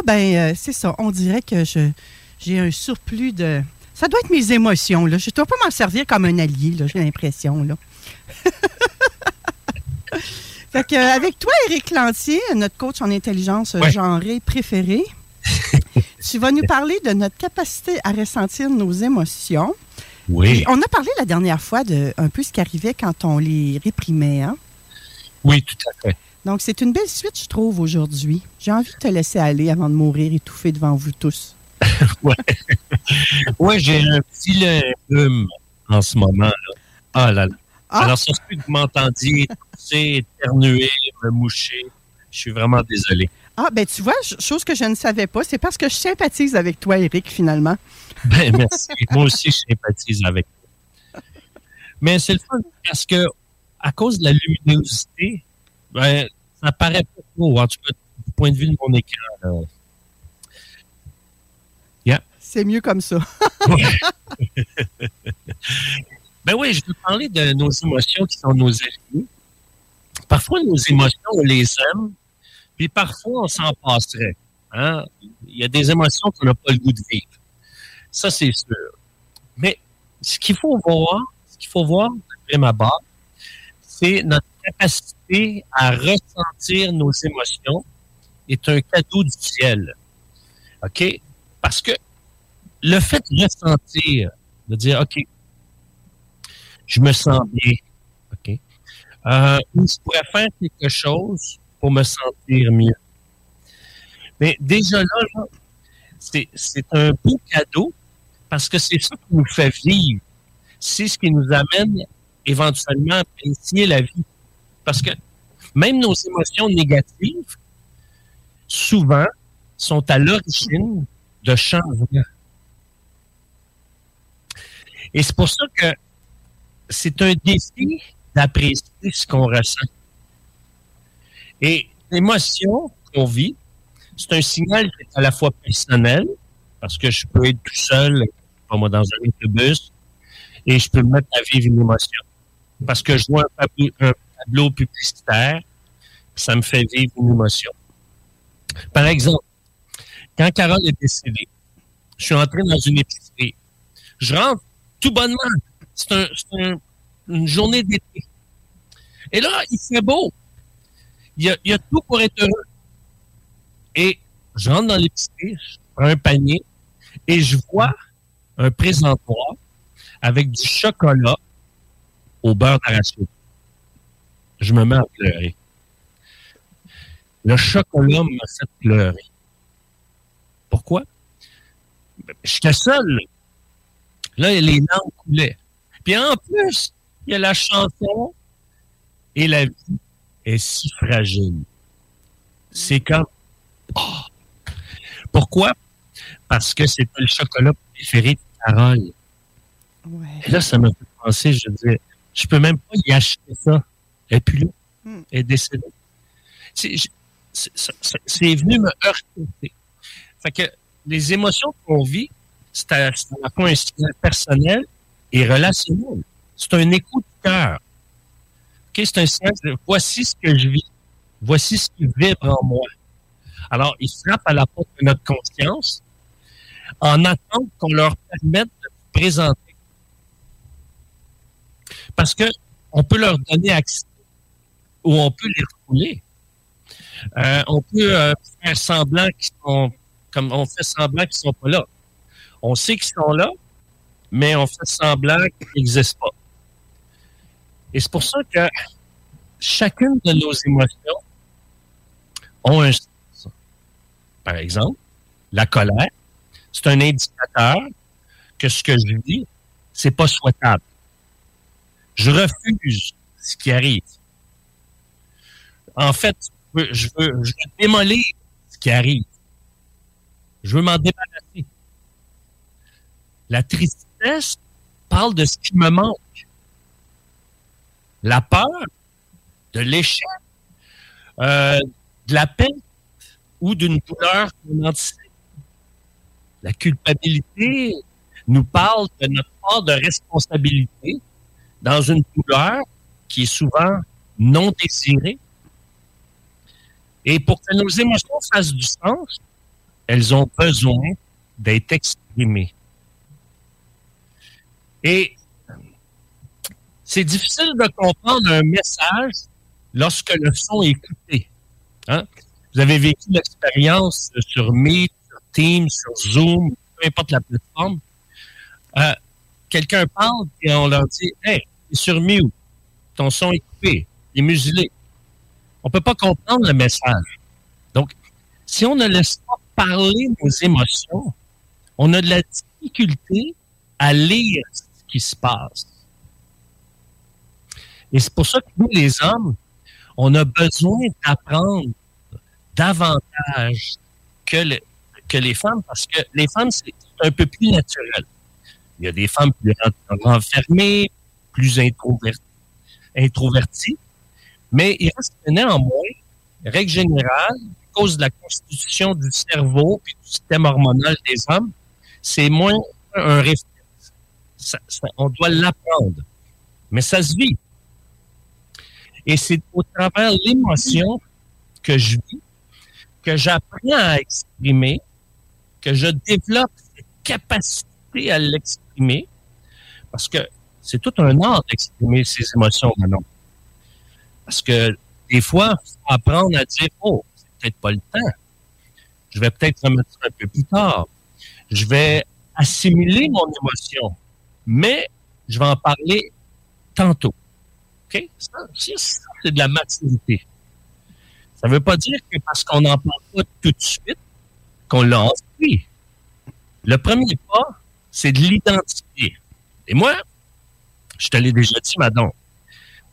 Ah, Ben, euh, c'est ça. On dirait que je j'ai un surplus de. Ça doit être mes émotions, là. Je ne dois pas m'en servir comme un allié, là, j'ai l'impression, là. fait que, euh, avec toi, Éric Lantier, notre coach en intelligence Ouais. genrée préféré, tu vas nous parler de notre capacité à ressentir nos émotions. Oui, Et on a parlé la dernière fois de un peu ce qui arrivait quand on les réprimait, hein? oui, tout à fait. Donc, c'est une belle suite, je trouve, aujourd'hui. J'ai envie de te laisser aller avant de mourir étouffé devant vous tous. Ouais, j'ai un petit rhume en ce moment. Là. Ah là là. Ah! Alors, peut que vous m'entendiez tousser, éternuer, me moucher. Je suis vraiment désolé. Ah, ben tu vois, ch- chose que je ne savais pas, c'est parce que je sympathise avec toi, Eric, finalement. Ben, merci. Moi aussi, je sympathise avec toi. Mais c'est le fun parce que, à cause de la luminosité, ben, ça paraît pas trop, en tout cas, du point de vue de mon écran. là. C'est mieux comme ça. Ben oui, je veux parler de nos émotions qui sont nos alliés. Parfois, nos émotions, on les aime, puis parfois, on s'en passerait. Hein? Il y a des émotions qu'on n'a pas le goût de vivre. Ça, c'est sûr. Mais ce qu'il faut voir, ce qu'il faut voir, de prime abord, c'est notre capacité à ressentir nos émotions est un cadeau du ciel. OK? Parce que le fait de ressentir, de dire, OK, je me sens bien. OK? Euh, je pourrais faire quelque chose pour me sentir mieux. Mais déjà là, là, c'est un beau cadeau parce que c'est ça qui nous fait vivre. C'est ce qui nous amène éventuellement à apprécier la vie. Parce que même nos émotions négatives, souvent, sont à l'origine de changements. Et c'est pour ça que c'est un défi d'apprécier ce qu'on ressent. Et l'émotion qu'on vit, c'est un signal qui est à la fois personnel, parce que je peux être tout seul, moi, dans un autobus, et je peux me mettre à vivre une émotion. Parce que je vois un tableau, publicitaire, ça me fait vivre une émotion. Par exemple, quand Carole est décédée, je suis entré dans une épicerie. Je rentre tout bonnement. C'est un, c'est un- une journée d'été. Et là, il fait beau. Il y a, il y a tout pour être heureux. Et je rentre dans l'épicerie, je prends un panier et je vois un présentoir avec du chocolat au beurre d'arachide. Je me mets à pleurer. Le chocolat m'a fait pleurer. Pourquoi? Ben, J'étais seul. là. Les larmes coulaient. Puis en plus, il y a la chanson et la vie est si fragile. C'est comme... Ah! Pourquoi? Parce que c'était le chocolat préféré de Carole. Ouais. Et là, ça m'a fait penser, je disais, je peux même pas y acheter ça. Et puis là, Hmm. elle est décédée. C'est venu me heurter. Fait que les émotions qu'on vit, c'est à, la fois un signal personnel et relationnel. C'est un écho du cœur. C'est un signal de voici ce que je vis. Voici ce qui vibre en moi. Alors, ils frappent à la porte de notre conscience en attendant qu'on leur permette de se présenter. Parce que on peut leur donner accès ou on peut les refouler. Euh, on peut euh, faire semblant qu'ils sont, comme on fait semblant qu'ils sont pas là. On sait qu'ils sont là, mais on fait semblant qu'ils n'existent pas. Et c'est pour ça que chacune de nos émotions ont un sens. Par exemple, la colère, c'est un indicateur que ce que je vis, c'est pas souhaitable. Je refuse ce qui arrive. En fait, je veux, démolir ce qui arrive. Je veux m'en débarrasser. La tristesse parle de ce qui me manque. La peur, de l'échec, euh, de la peine ou d'une douleur qu'on anticipe. La culpabilité nous parle de notre part de responsabilité dans une douleur qui est souvent non désirée. Et pour que nos émotions fassent du sens, elles ont besoin d'être exprimées. Et c'est difficile de comprendre un message lorsque le son est coupé. Hein? Vous avez vécu l'expérience sur Meet, sur Teams, sur Zoom, peu importe la plateforme. Euh, quelqu'un parle et on leur dit Hey, sur mute, ton son est coupé, il est muselé. On ne peut pas comprendre le message. Donc, si on ne laisse pas parler nos émotions, on a de la difficulté à lire ce qui se passe. Et c'est pour ça que nous, les hommes, on a besoin d'apprendre davantage que, les femmes, parce que les femmes, c'est un peu plus naturel. Il y a des femmes plus renfermées, plus introverties mais il reste néanmoins, règle générale, à cause de la constitution du cerveau et du système hormonal des hommes, c'est moins un réflexe. on doit l'apprendre. Mais ça se vit. Et c'est au travers l'émotion que je vis, que j'apprends à exprimer, que je développe cette capacité à l'exprimer, parce que c'est tout un art d'exprimer ses émotions maintenant. Parce que des fois, il faut apprendre à dire, oh, c'est peut-être pas le temps. Je vais peut-être remettre ça un peu plus tard. Je vais assimiler mon émotion, mais je vais en parler tantôt. OK? Ça, c'est de la maturité. Ça ne veut pas dire que parce qu'on n'en parle pas tout de suite, qu'on l'a ensuite. Le premier pas, c'est de l'identifier. Et moi, je te l'ai déjà dit, madame,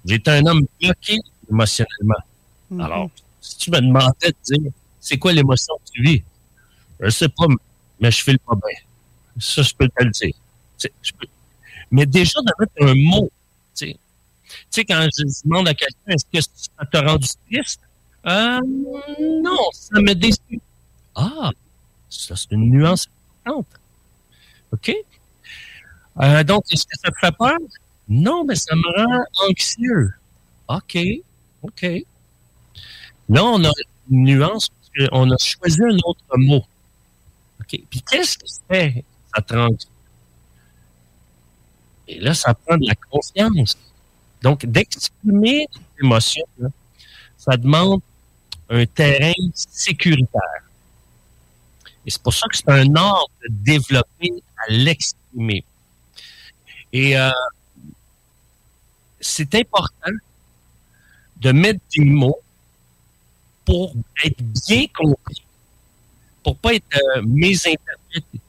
j'étais un homme bloqué émotionnellement. Mhm. Alors, si tu me demandais de dire, c'est quoi l'émotion que tu vis? Je sais pas, mais je file pas bien. Ça, je peux te le dire. Mais déjà, de mettre un mot, tu sais, tu sais, quand je demande à quelqu'un, est-ce que ça t'a rendu triste? Euh, non, ça me déçu. Ah, ça, c'est une nuance importante. OK? Euh, donc, est-ce que ça te fait peur? Non, mais ça me rend anxieux. OK, OK. Là, on a une nuance parce qu'on a choisi un autre mot. OK. Puis qu'est-ce qui fait ça te rend Et là, ça prend de la confiance. Donc, d'exprimer des émotions, ça demande un terrain sécuritaire. Et c'est pour ça que c'est un art de développer à l'exprimer. Et euh, c'est important de mettre des mots pour être bien compris, pour pas être euh, mésinterprété.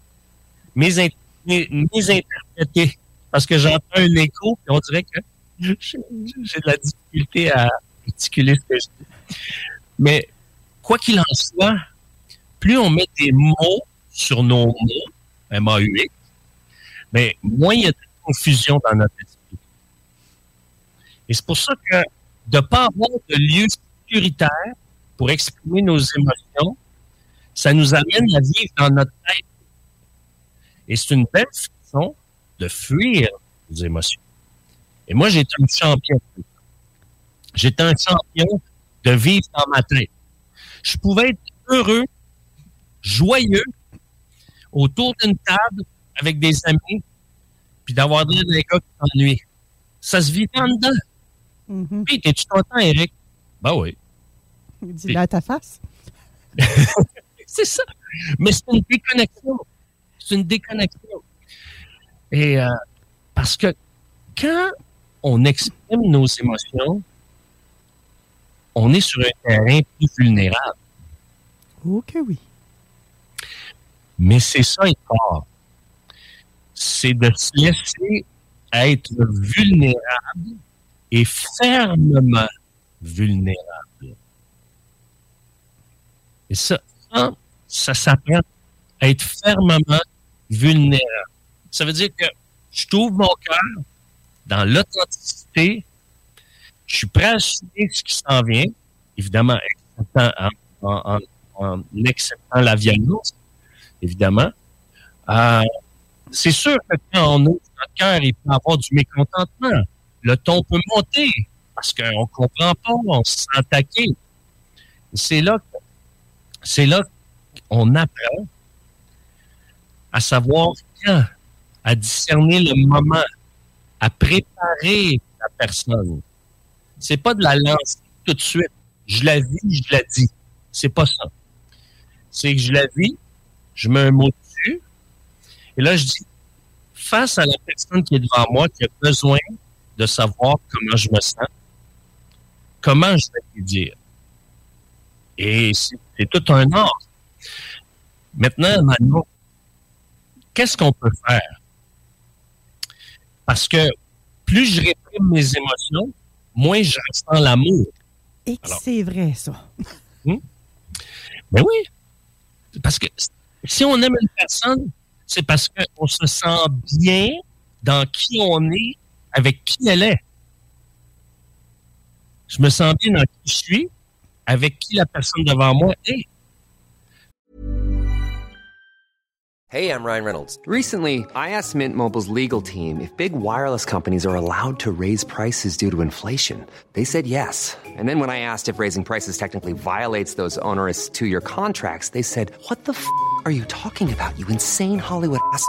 Mésinterprété. Parce que j'entends un écho, et on dirait que j'ai de la difficulté à articuler ce que je dis. Mais quoi qu'il en soit, plus on met des mots sur nos mots, M-A-U-X, mais moins il y a de confusion dans notre esprit. Et c'est pour ça que de ne pas avoir de lieu sécuritaire pour exprimer nos émotions, ça nous amène à vivre dans notre tête. Et c'est une belle façon de fuir nos émotions. Et moi, j'étais un champion. J'étais un champion de vivre dans ma tête. Je pouvais être heureux, joyeux, autour d'une table avec des amis, puis d'avoir des gars qui s'ennuient. Ça se vit en dedans. Mm -hmm. t'es-tu content, Eric? Ben oui. Dis-le à ta face. c'est ça. Mais c'est une déconnexion. C'est une déconnexion. Et euh, parce que quand on exprime nos émotions, on est sur un terrain plus vulnérable. Ok, oui. Mais c'est ça être fort. C'est de se laisser être vulnérable et fermement vulnérable. Et ça, ça, s'apprend à être fermement vulnérable. Ça veut dire que je trouve mon cœur dans l'authenticité. Je suis prêt à assumer ce qui s'en vient, évidemment, en, en, acceptant la violence, évidemment. Euh, c'est sûr que quand on ouvre notre cœur, il peut y avoir du mécontentement. Le ton peut monter parce qu'on comprend pas, on se sent attaqué. C'est là, c'est là qu'on apprend à savoir quand, à discerner le moment, à préparer la personne. C'est pas de la lancer tout de suite. Je la vis, je la dis. C'est pas ça. C'est que je la vis, je mets un mot dessus, et là, je dis, face à la personne qui est devant moi, qui a besoin de savoir comment je me sens, comment je vais lui dire. Et c'est tout un art. Maintenant, Manon, qu'est-ce qu'on peut faire? Parce que plus je réprime mes émotions, moins je ressens l'amour. Et c'est vrai, ça. Mais hmm? ben oui. Parce que si on aime une personne, c'est parce qu'on se sent bien dans qui on est, avec qui elle est. Je me sens bien dans qui je suis, avec qui la personne devant moi est. Hey, I'm Ryan Reynolds. Recently, I asked Mint Mobile's legal team if big wireless companies are allowed to raise prices due to inflation. They said yes. And then when I asked if raising prices technically violates those onerous two-year contracts, they said, "What the f*** are you talking about? You insane Hollywood ass."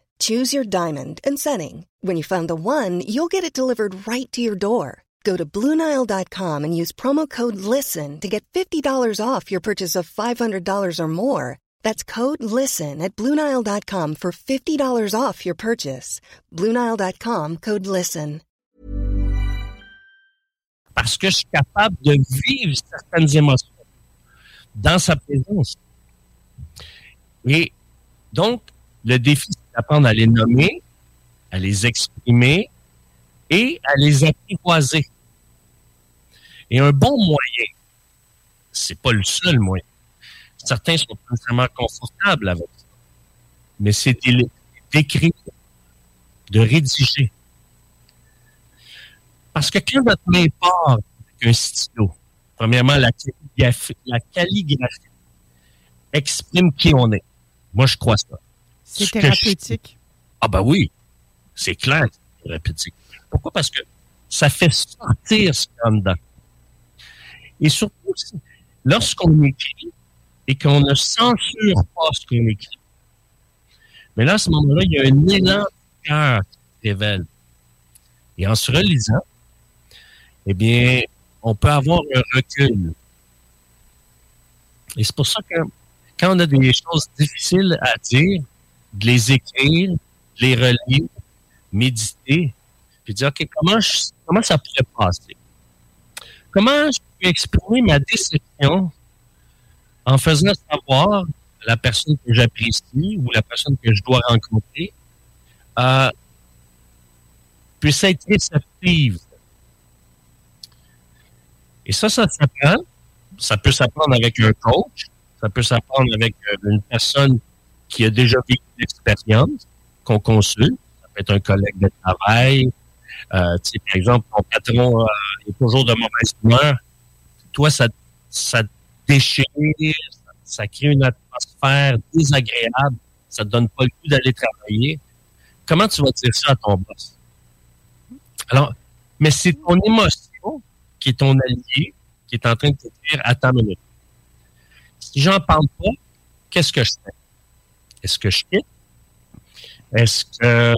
Choose your diamond and setting. When you find the one, you'll get it delivered right to your door. Go to Bluenile.com and use promo code LISTEN to get $50 off your purchase of $500 or more. That's code LISTEN at Bluenile.com for $50 off your purchase. Bluenile.com code LISTEN. Parce que je suis capable de vivre certaines émotions dans sa présence. Et donc, le défi, apprendre à les nommer, à les exprimer et à les apprivoiser. Et un bon moyen, c'est pas le seul moyen. Certains sont pas nécessairement confortables avec ça. Mais c'est d'écrire, de rédiger. Parce que quand notre main part avec un stylo, premièrement, la calligraphie exprime qui on est. Moi, je crois ça. C'est thérapeutique. Ah ben oui, c'est clair c'est thérapeutique. Pourquoi? Parce que ça fait sortir ce qu'il y a dedans. Et surtout, lorsqu'on écrit et qu'on ne censure pas ce qu'on écrit, mais là, à ce moment-là, il y a un élan de cœur qui révèle. Et en se relisant, eh bien, on peut avoir un recul. Et c'est pour ça que quand on a des choses difficiles à dire, de les écrire, de les relire, méditer, puis dire, OK, comment, comment ça pourrait passer? Comment je peux exprimer ma déception en faisant savoir à la personne que j'apprécie ou la personne que je dois rencontrer euh, puisse être réceptive? Et ça, ça s'apprend. Ça peut s'apprendre avec un coach. Ça peut s'apprendre avec euh, une personne qui a déjà vécu l'expérience, qu'on consulte. Ça peut être un collègue de travail. Euh, par exemple, ton patron euh, est toujours de mauvaise humeur. Toi, ça, ça déchire, ça, crée une atmosphère désagréable. ça te donne pas le goût d'aller travailler, comment tu vas dire ça à ton boss? Alors, mais c'est ton émotion qui est ton allié, qui est en train de te dire, attends une minute. Si j'en parle pas, qu'est-ce que je fais? Est-ce que je quitte? Est-ce que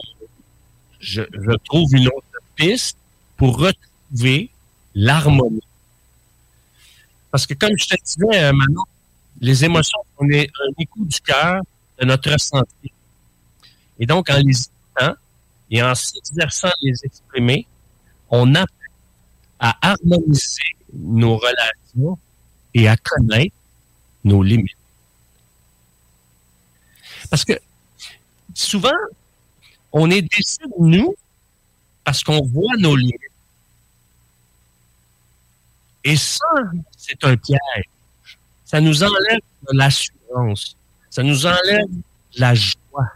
je, trouve une autre piste pour retrouver l'harmonie? Parce que comme je te disais, euh, Manon, les émotions sont un écho du cœur de notre ressenti. Et donc, en les écoutant et en s'exerçant à les exprimer, on apprend à harmoniser nos relations et à connaître nos limites. Parce que souvent, on est déçu de nous parce qu'on voit nos limites. Et ça, c'est un piège. Ça nous enlève de l'assurance. Ça nous enlève de la joie.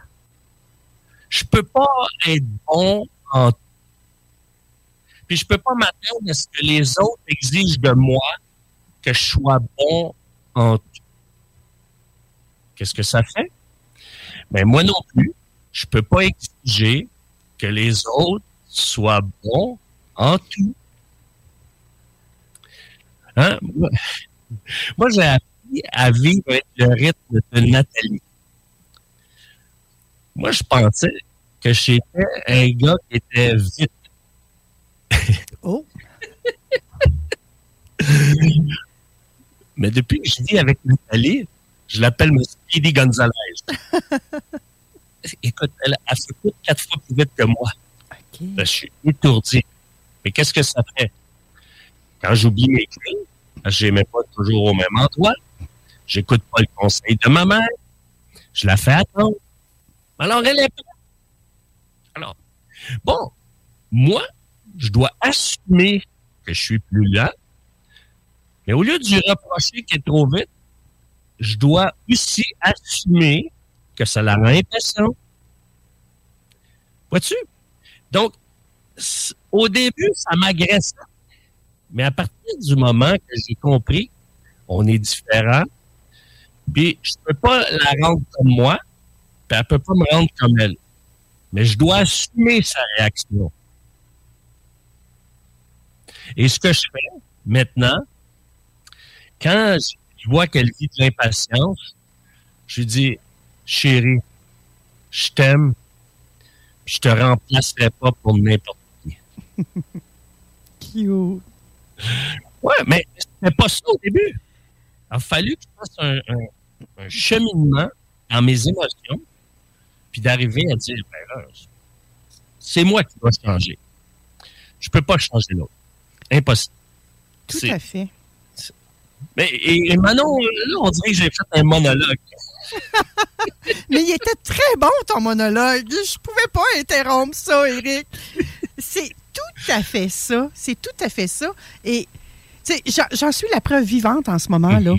Je peux pas être bon en tout. Puis je peux pas m'attendre à ce que les autres exigent de moi que je sois bon en tout. Qu'est-ce que ça fait? Mais moi non plus, je peux pas exiger que les autres soient bons en tout. Hein? Moi, j'ai appris à vivre avec le rythme de Nathalie. Moi, je pensais que j'étais un gars qui était vite. Oh! Mais depuis que je vis avec Nathalie, je l'appelle M. Speedy Gonzalez. Écoute, elle, elle se coûte quatre fois plus vite que moi. Je suis étourdi. Mais qu'est-ce que ça fait? Quand j'oublie mes clés, je les mets pas toujours au même endroit. J'écoute pas le conseil de ma mère. Je la fais attendre. Alors, elle est prête. Alors, bon, moi, je dois assumer que je suis plus lent. Mais au lieu de lui reprocher qu'elle est trop vite, je dois aussi assumer que ça la rend impatiente. Vois-tu? Donc, au début, ça m'agresse. Mais à partir du moment que j'ai compris, on est différent, je peux pas la rendre comme moi, puis elle peut pas me rendre comme elle. Mais je dois assumer sa réaction. Et ce que je fais maintenant, quand je vois qu'elle vit de l'impatience, je lui dis, chérie, je t'aime, je te remplacerai pas pour n'importe qui. Cute. Ouais, mais c'était pas ça au début. Il a fallu que je fasse un, un, cheminement dans mes émotions, puis d'arriver à dire, ben c'est moi qui dois changer. Je peux pas changer l'autre. Impossible. Tout à fait. Mais et, Manon, là, on dirait que j'ai fait un monologue. Mais il était très bon, ton monologue. Je pouvais pas interrompre ça, Eric. C'est tout à fait ça. C'est tout à fait ça. Et j'en suis la preuve vivante en ce moment-là.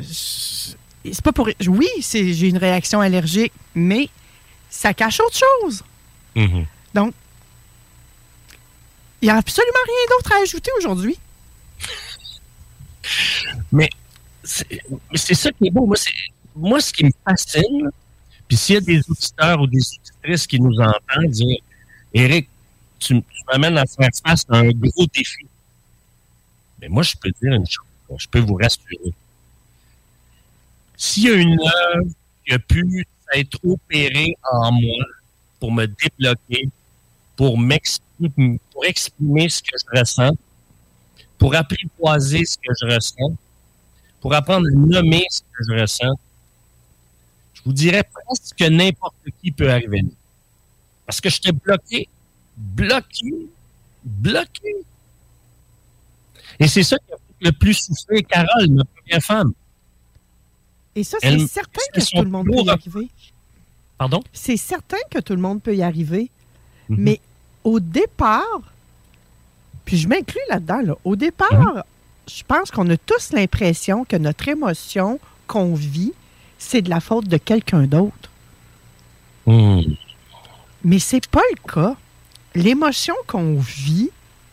C'est pas pour. Oui, j'ai une réaction allergique, mais ça cache autre chose. Mm-hmm. Donc, il n'y a absolument rien d'autre à ajouter aujourd'hui. Mais c'est ça qui est beau. Moi, moi, ce qui me fascine, puis s'il y a des auditeurs ou des auditrices qui nous entendent dire Eric, tu, m'amènes à faire face à un gros défi. Mais moi, je peux dire une chose, je peux vous rassurer. S'il y a une œuvre qui a pu être opérée en moi pour me débloquer, pour m'exprimer, pour exprimer ce que je ressens, pour apprivoiser ce que je ressens, pour apprendre à nommer ce que je ressens, je vous dirais presque que n'importe qui peut arriver là. Parce que je t'ai bloqué, bloqué, bloqué. Et c'est ça qui a fait le plus souffrir Carole, ma première femme. Et ça, c'est certain que tout le monde peut y arriver. Pardon? C'est certain que tout le monde peut y arriver. Mhm. Mais au départ, puis je m'inclus là-dedans, au départ, mhm. je pense qu'on a tous l'impression que notre émotion qu'on vit, c'est de la faute de quelqu'un d'autre. Hmm. Mais c'est pas le cas. L'émotion qu'on vit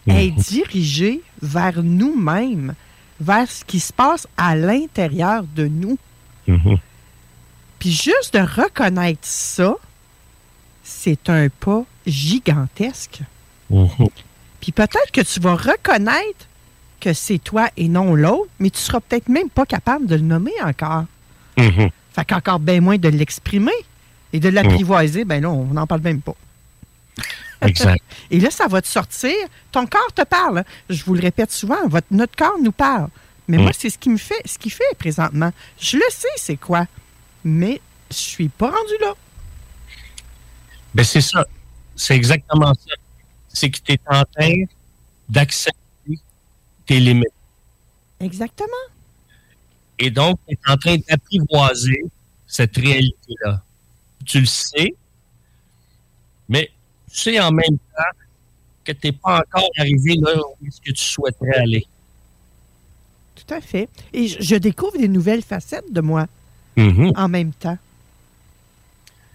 est mhm. dirigée vers nous-mêmes, vers ce qui se passe à l'intérieur de nous. Puis juste de reconnaître ça, c'est un pas gigantesque. Puis peut-être que tu vas reconnaître que c'est toi et non l'autre, mais tu seras peut-être même pas capable de le nommer encore. Mhm. Fait qu'encore bien moins de l'exprimer et de l'apprivoiser, ben là, on n'en parle même pas. Exact. Et là, ça va te sortir. Ton corps te parle. hein. Je vous le répète souvent, votre, notre corps nous parle. Mais moi, Mm. c'est ce qui me fait, ce qu'il fait présentement. Je le sais, c'est quoi. Mais je suis pas rendu là. Ben, c'est ça. C'est exactement ça. C'est que tu es en train d'accepter tes limites. Exactement. Et donc, tu es en train d'apprivoiser cette réalité-là. Tu le sais, mais tu sais en même temps que tu n'es pas encore arrivé là où est-ce que tu souhaiterais aller. Tout à fait. Et je, je découvre des nouvelles facettes de moi Mhm. en même temps.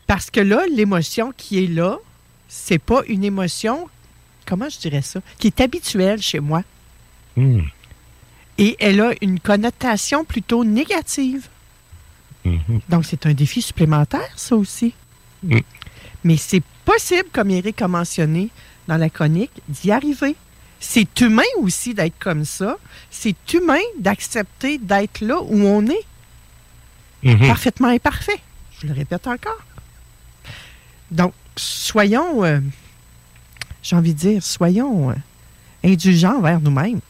Parce que là, l'émotion qui est là, c'est pas une émotion, comment je dirais ça, qui est habituelle chez moi. Mhm. Et elle a une connotation plutôt négative. Mhm. Donc, c'est un défi supplémentaire, ça aussi. Mm. Mais c'est possible, comme Eric a mentionné dans la chronique, d'y arriver. C'est humain aussi d'être comme ça. C'est humain d'accepter d'être là où on est, parfaitement imparfait. Je le répète encore. Donc, soyons, euh, j'ai envie de dire, soyons euh, indulgents envers nous-mêmes.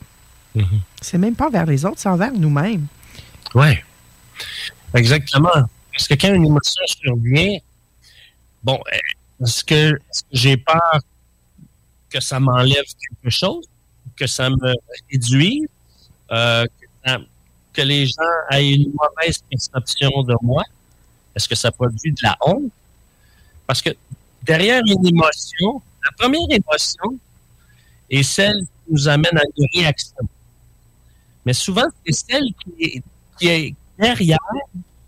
Mhm. C'est même pas envers les autres, c'est envers nous-mêmes. Oui. Exactement. Parce que quand une émotion survient, bon, euh, est-ce que, j'ai peur que ça m'enlève quelque chose, que ça me réduise, euh, que, ça- que les gens aient une mauvaise perception de moi? Est-ce que ça produit de la honte? Parce que derrière une émotion, la première émotion est celle qui nous amène à une réaction. Mais souvent, c'est celle qui est, derrière,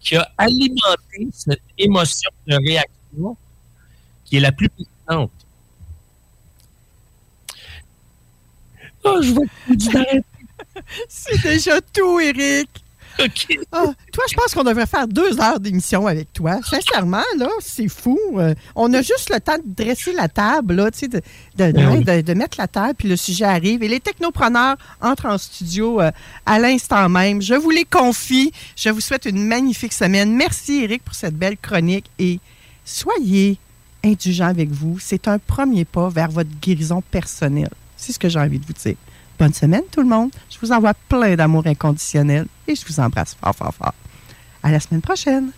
qui a alimenté cette émotion de réaction qui est la plus puissante. Oh, je vois d'arrêter. C'est déjà tout, Eric. OK. Ah, toi, je pense qu'on devrait faire deux heures d'émission avec toi. Sincèrement, là, c'est fou. Euh, on a juste le temps de dresser la table, là, tu sais, de, de- Ben de mettre la table, puis le sujet arrive. Et les technopreneurs entrent en studio euh, à l'instant même. Je vous les confie. Je vous souhaite une magnifique semaine. Merci, Eric, pour cette belle chronique. Et soyez indulgents avec vous. C'est un premier pas vers votre guérison personnelle. C'est ce que j'ai envie de vous dire. Bonne semaine, tout le monde. Je vous envoie plein d'amour inconditionnel et je vous embrasse fort, fort, fort. À la semaine prochaine.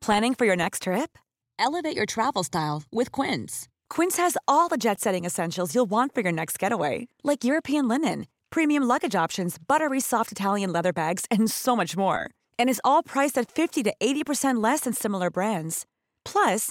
Planning for your next trip? Elevate your travel style with Quince. Quince has all the jet setting essentials you'll want for your next getaway, like European linen, premium luggage options, buttery soft Italian leather bags, and so much more. And is all priced at 50 to 80% less than similar brands. Plus,